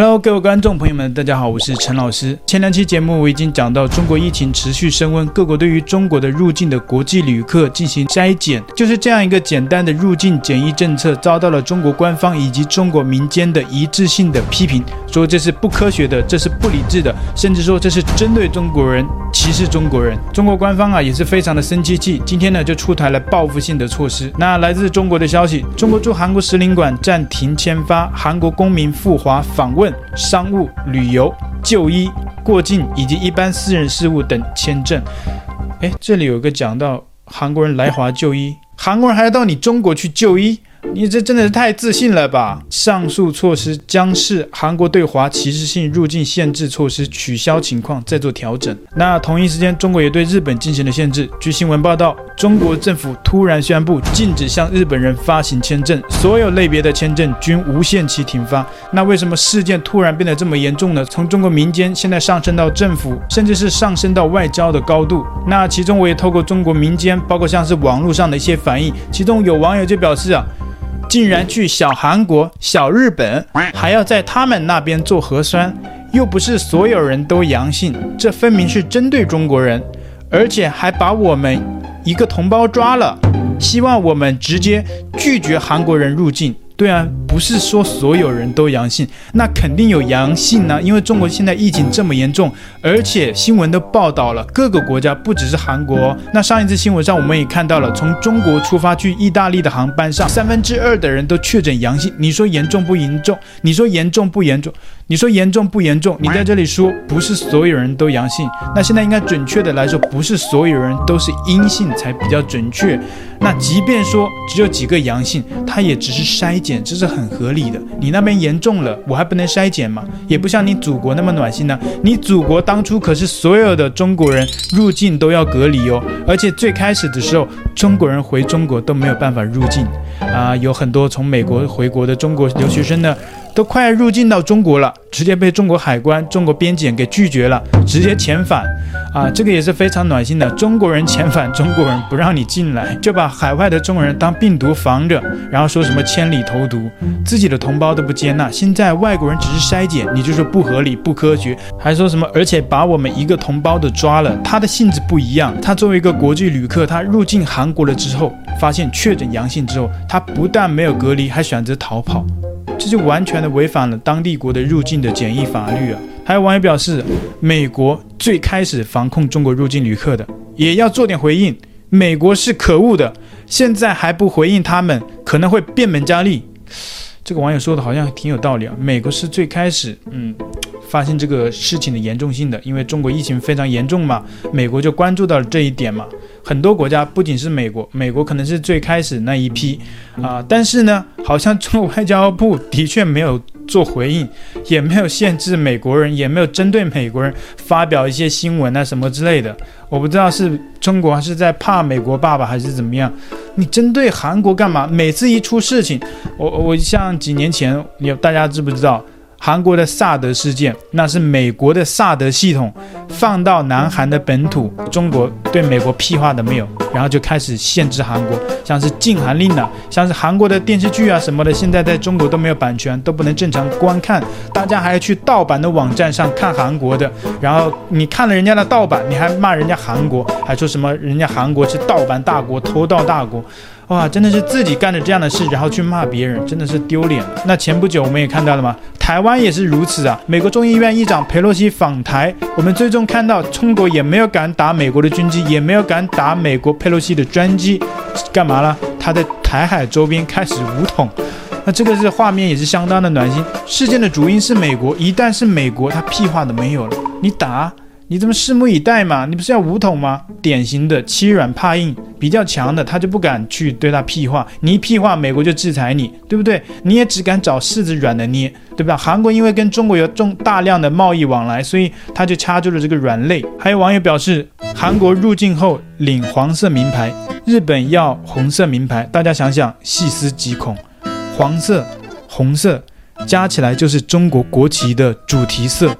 Hello，各位观众朋友们，大家好，我是陈老师。前两期节目我已经讲到，中国疫情持续升温，各国对于中国的入境的国际旅客进行筛检，就是这样一个简单的入境检疫政策，遭到了中国官方以及中国民间的一致性的批评，说这是不科学的，这是不理智的，甚至说这是针对中国人，歧视中国人。中国官方啊也是非常的生气气，今天呢就出台了报复性的措施。那来自中国的消息，中国驻韩国使领馆暂停签发韩国公民赴华访问。商务、旅游、就医、过境以及一般私人事务等签证。诶，这里有一个讲到韩国人来华就医，韩国人还要到你中国去就医。你这真的是太自信了吧！上述措施将视韩国对华歧视性入境限制措施取消情况再做调整。那同一时间，中国也对日本进行了限制。据新闻报道，中国政府突然宣布禁止向日本人发行签证，所有类别的签证均无限期停发。那为什么事件突然变得这么严重呢？从中国民间现在上升到政府，甚至是上升到外交的高度。那其中我也透过中国民间，包括像是网络上的一些反应，其中有网友就表示啊。竟然去小韩国、小日本，还要在他们那边做核酸，又不是所有人都阳性，这分明是针对中国人，而且还把我们一个同胞抓了，希望我们直接拒绝韩国人入境。对啊，不是说所有人都阳性，那肯定有阳性呢。因为中国现在疫情这么严重，而且新闻都报道了各个国家，不只是韩国。那上一次新闻上我们也看到了，从中国出发去意大利的航班上，三分之二的人都确诊阳性。你说严重不严重？你说严重不严重？你说严重不严重？你在这里说不是所有人都阳性，那现在应该准确的来说，不是所有人都是阴性才比较准确。那即便说只有几个阳性，它也只是筛检，这是很合理的。你那边严重了，我还不能筛检吗？也不像你祖国那么暖心呢。你祖国当初可是所有的中国人入境都要隔离哦，而且最开始的时候，中国人回中国都没有办法入境啊，有很多从美国回国的中国留学生呢。都快要入境到中国了，直接被中国海关、中国边检给拒绝了，直接遣返，啊，这个也是非常暖心的。中国人遣返 中国人，不让你进来，就把海外的中国人当病毒防着，然后说什么千里投毒，自己的同胞都不接纳。现在外国人只是筛检，你就说不合理、不科学，还说什么，而且把我们一个同胞都抓了。他的性质不一样，他作为一个国际旅客，他入境韩国了之后，发现确诊阳性之后，他不但没有隔离，还选择逃跑。这就完全的违反了当地国的入境的检疫法律啊！还有网友表示，美国最开始防控中国入境旅客的，也要做点回应。美国是可恶的，现在还不回应他们，可能会变本加厉。这个网友说的好像挺有道理啊！美国是最开始，嗯。发现这个事情的严重性的，因为中国疫情非常严重嘛，美国就关注到了这一点嘛。很多国家不仅是美国，美国可能是最开始那一批啊，但是呢，好像中国外交部的确没有做回应，也没有限制美国人，也没有针对美国人发表一些新闻啊什么之类的。我不知道是中国还是在怕美国爸爸还是怎么样。你针对韩国干嘛？每次一出事情，我我像几年前，你大家知不知道？韩国的萨德事件，那是美国的萨德系统放到南韩的本土，中国对美国屁话都没有，然后就开始限制韩国，像是禁韩令啊，像是韩国的电视剧啊什么的，现在在中国都没有版权，都不能正常观看，大家还要去盗版的网站上看韩国的，然后你看了人家的盗版，你还骂人家韩国，还说什么人家韩国是盗版大国、偷盗大国。哇，真的是自己干着这样的事，然后去骂别人，真的是丢脸。那前不久我们也看到了吗？台湾也是如此啊。美国众议院议长佩洛西访台，我们最终看到中国也没有敢打美国的军机，也没有敢打美国佩洛西的专机，干嘛了？他在台海周边开始武统。那这个是画面也是相当的暖心。事件的主因是美国，一旦是美国，他屁话都没有了。你打。你这么拭目以待嘛？你不是要武统吗？典型的欺软怕硬，比较强的他就不敢去对他屁话，你一屁话，美国就制裁你，对不对？你也只敢找柿子软的捏，对吧？韩国因为跟中国有重大量的贸易往来，所以他就掐住了这个软肋。还有网友表示，韩国入境后领黄色名牌，日本要红色名牌，大家想想，细思极恐，黄色、红色加起来就是中国国旗的主题色，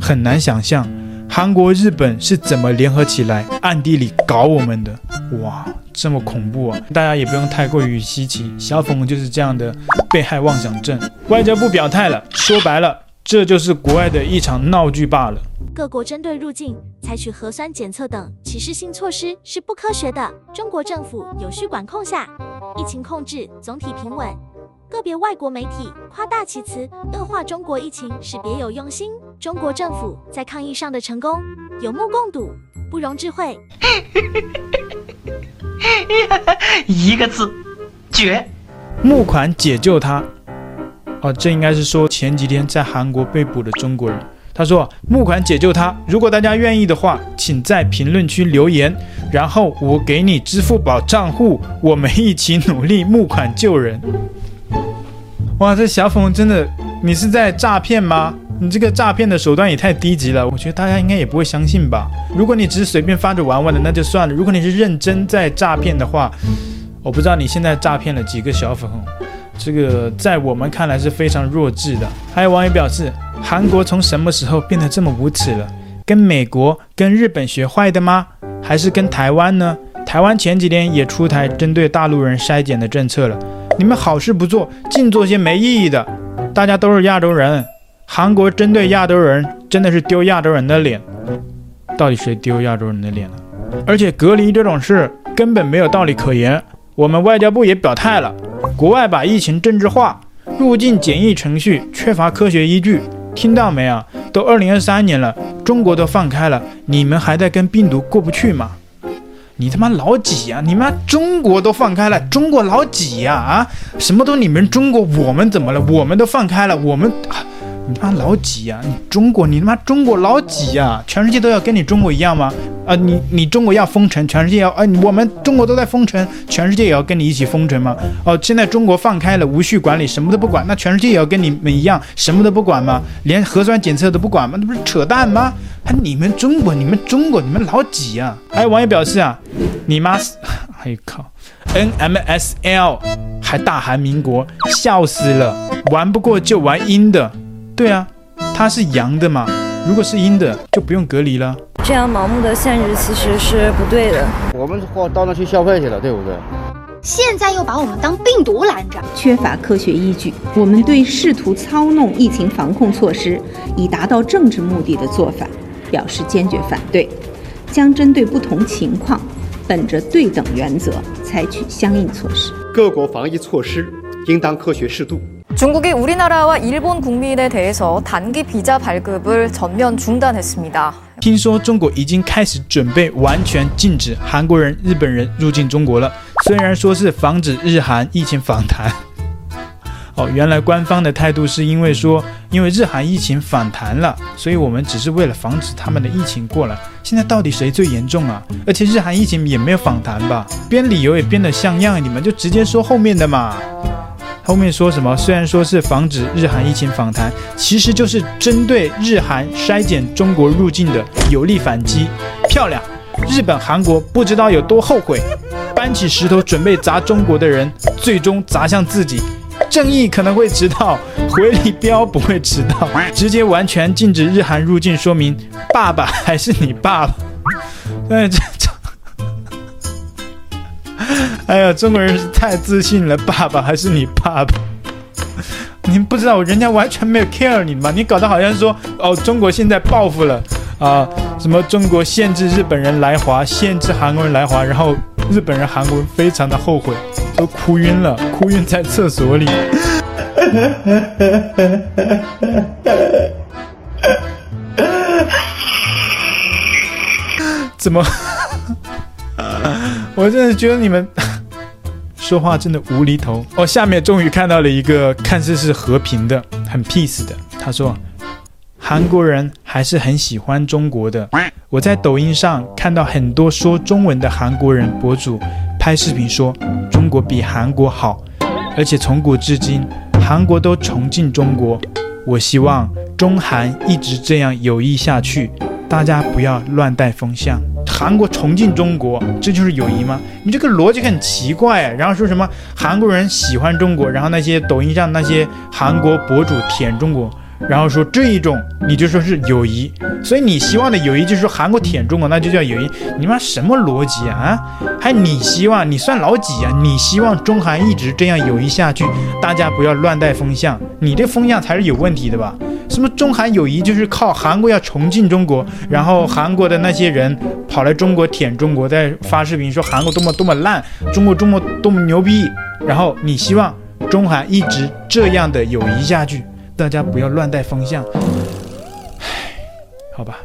很难想象。韩国、日本是怎么联合起来暗地里搞我们的？哇，这么恐怖啊！大家也不用太过于稀奇，小粉红就是这样的被害妄想症。外交部表态了，说白了，这就是国外的一场闹剧罢了。各国针对入境采取核酸检测等歧视性措施是不科学的。中国政府有序管控下，疫情控制总体平稳。个别外国媒体夸大其词，恶化中国疫情是别有用心。中国政府在抗疫上的成功有目共睹，不容置喙。一个字，绝！募款解救他。哦，这应该是说前几天在韩国被捕的中国人。他说募款解救他，如果大家愿意的话，请在评论区留言，然后我给你支付宝账户，我们一起努力募款救人。哇，这小粉红真的，你是在诈骗吗？你这个诈骗的手段也太低级了，我觉得大家应该也不会相信吧。如果你只是随便发着玩玩的，那就算了；如果你是认真在诈骗的话，我不知道你现在诈骗了几个小粉红。这个在我们看来是非常弱智的。还有网友表示，韩国从什么时候变得这么无耻了？跟美国、跟日本学坏的吗？还是跟台湾呢？台湾前几天也出台针对大陆人筛检的政策了。你们好事不做，净做些没意义的。大家都是亚洲人，韩国针对亚洲人真的是丢亚洲人的脸。到底谁丢亚洲人的脸了？而且隔离这种事根本没有道理可言。我们外交部也表态了。国外把疫情政治化，入境检疫程序缺乏科学依据，听到没啊？都二零二三年了，中国都放开了，你们还在跟病毒过不去吗？你他妈老几呀？你妈中国都放开了，中国老几呀？啊，什么都你们中国，我们怎么了？我们都放开了，我们。你妈老几呀？你中国，你他妈中国老几呀？全世界都要跟你中国一样吗？啊，你你中国要封城，全世界要啊？我们中国都在封城，全世界也要跟你一起封城吗？哦，现在中国放开了，无序管理，什么都不管，那全世界也要跟你们一样，什么都不管吗？连核酸检测都不管吗？那不是扯淡吗？还你们中国，你们中国，你们老几呀？还有网友表示啊，你妈死，哎呦靠，NMSL 还大韩民国，笑死了，玩不过就玩阴的。对啊，它是阳的嘛，如果是阴的，就不用隔离了。这样盲目的限制其实是不对的。我们货到那去消费去了，对不对？现在又把我们当病毒拦着，缺乏科学依据。我们对试图操弄疫情防控措施以达到政治目的的做法表示坚决反对，将针对不同情况，本着对等原则采取相应措施。各国防疫措施应当科学适度。 중국이 우리나라와 일본 국민에 대해서 단기 비자 발급을 전면 중단했습니다. 听说中国已经开始准备完全禁止韩国人、日本人入境中国了。虽然说是防止日韩疫情反弹，哦，原来官方的态度是因为说，因为日韩疫情反弹了，所以我们只是为了防止他们的疫情过来。现在到底谁最严重啊？而且日韩疫情也没有反弹吧？编理由也编得像样，你们就直接说后面的嘛。 后面说什么？虽然说是防止日韩疫情反弹，其实就是针对日韩筛检中国入境的有力反击。漂亮！日本、韩国不知道有多后悔，搬起石头准备砸中国的人，最终砸向自己。正义可能会迟到，回力标不会迟到。直接完全禁止日韩入境，说明爸爸还是你爸爸。哎，这哎呀，中国人是太自信了，爸爸还是你爸爸？你不知道，人家完全没有 care 你吗？你搞得好像说，哦，中国现在报复了啊，什么中国限制日本人来华，限制韩国人来华，然后日本人、韩国人非常的后悔，都哭晕了，哭晕在厕所里。怎么？我真的觉得你们。说话真的无厘头哦！下面终于看到了一个看似是和平的、很 peace 的。他说：“韩国人还是很喜欢中国的。我在抖音上看到很多说中文的韩国人博主拍视频说中国比韩国好，而且从古至今韩国都崇敬中国。我希望中韩一直这样友谊下去，大家不要乱带风向。”韩国崇敬中国，这就是友谊吗？你这个逻辑很奇怪啊。然后说什么韩国人喜欢中国，然后那些抖音上那些韩国博主舔中国，然后说这一种你就说是友谊，所以你希望的友谊就是说韩国舔中国，那就叫友谊。你妈什么逻辑啊？还你希望你算老几啊？你希望中韩一直这样友谊下去，大家不要乱带风向，你这风向才是有问题的吧？什么中韩友谊就是靠韩国要重进中国，然后韩国的那些人跑来中国舔中国，在发视频说韩国多么多么烂，中国中国多么牛逼，然后你希望中韩一直这样的友谊下去。大家不要乱带风向，唉，好吧，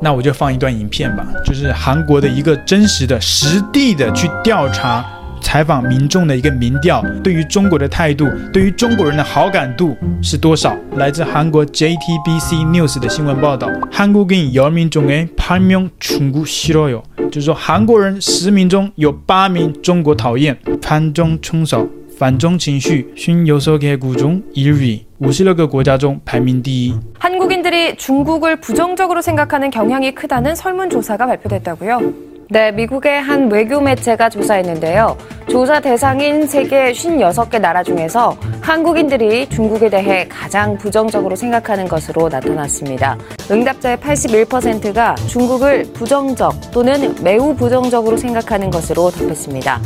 那我就放一段影片吧，就是韩国的一个真实的、实地的去调查、采访民众的一个民调，对于中国的态度，对于中国人的好感度是多少？来自韩国 JTBC News 的新闻报道，韩国人열명中诶8명中国싫어요，就是说韩国人十名中有八名中国讨厌，反中冲少。 反中情绪56개국中 1위，五十六个国家中排名第一。 한국인들이 중국을 부정적으로 생각하는 경향이 크다는 설문조사가 발표됐다고요? 네, 미국의 한 외교 매체가 조사했는데요. 조사 대상인 세계 56개 나라 중에서 한국인들이 중국에 대해 가장 부정적으로 생각하는 것으로 나타났습니다. 응답자의 81%가 중국을 부정적 또는 매우 부정적으로 생각하는 것으로 답했습니다.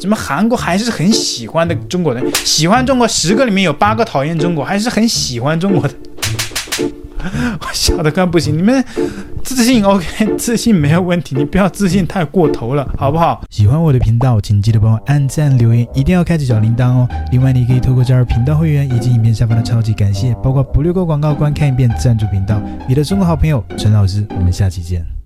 什么韩国还是很喜欢的中国人，喜欢中国十个里面有八个讨厌中国，还是很喜欢中国的。我笑得快不行，你们自信 OK，自信没有问题，你不要自信太过头了，好不好？喜欢我的频道，请记得帮我按赞留言，一定要开启小铃铛哦。另外，你可以透过加入频道会员以及影片下方的超级感谢，包括不略过广告、观看一遍赞助频道。你的中国好朋友陈老师，我们下期见。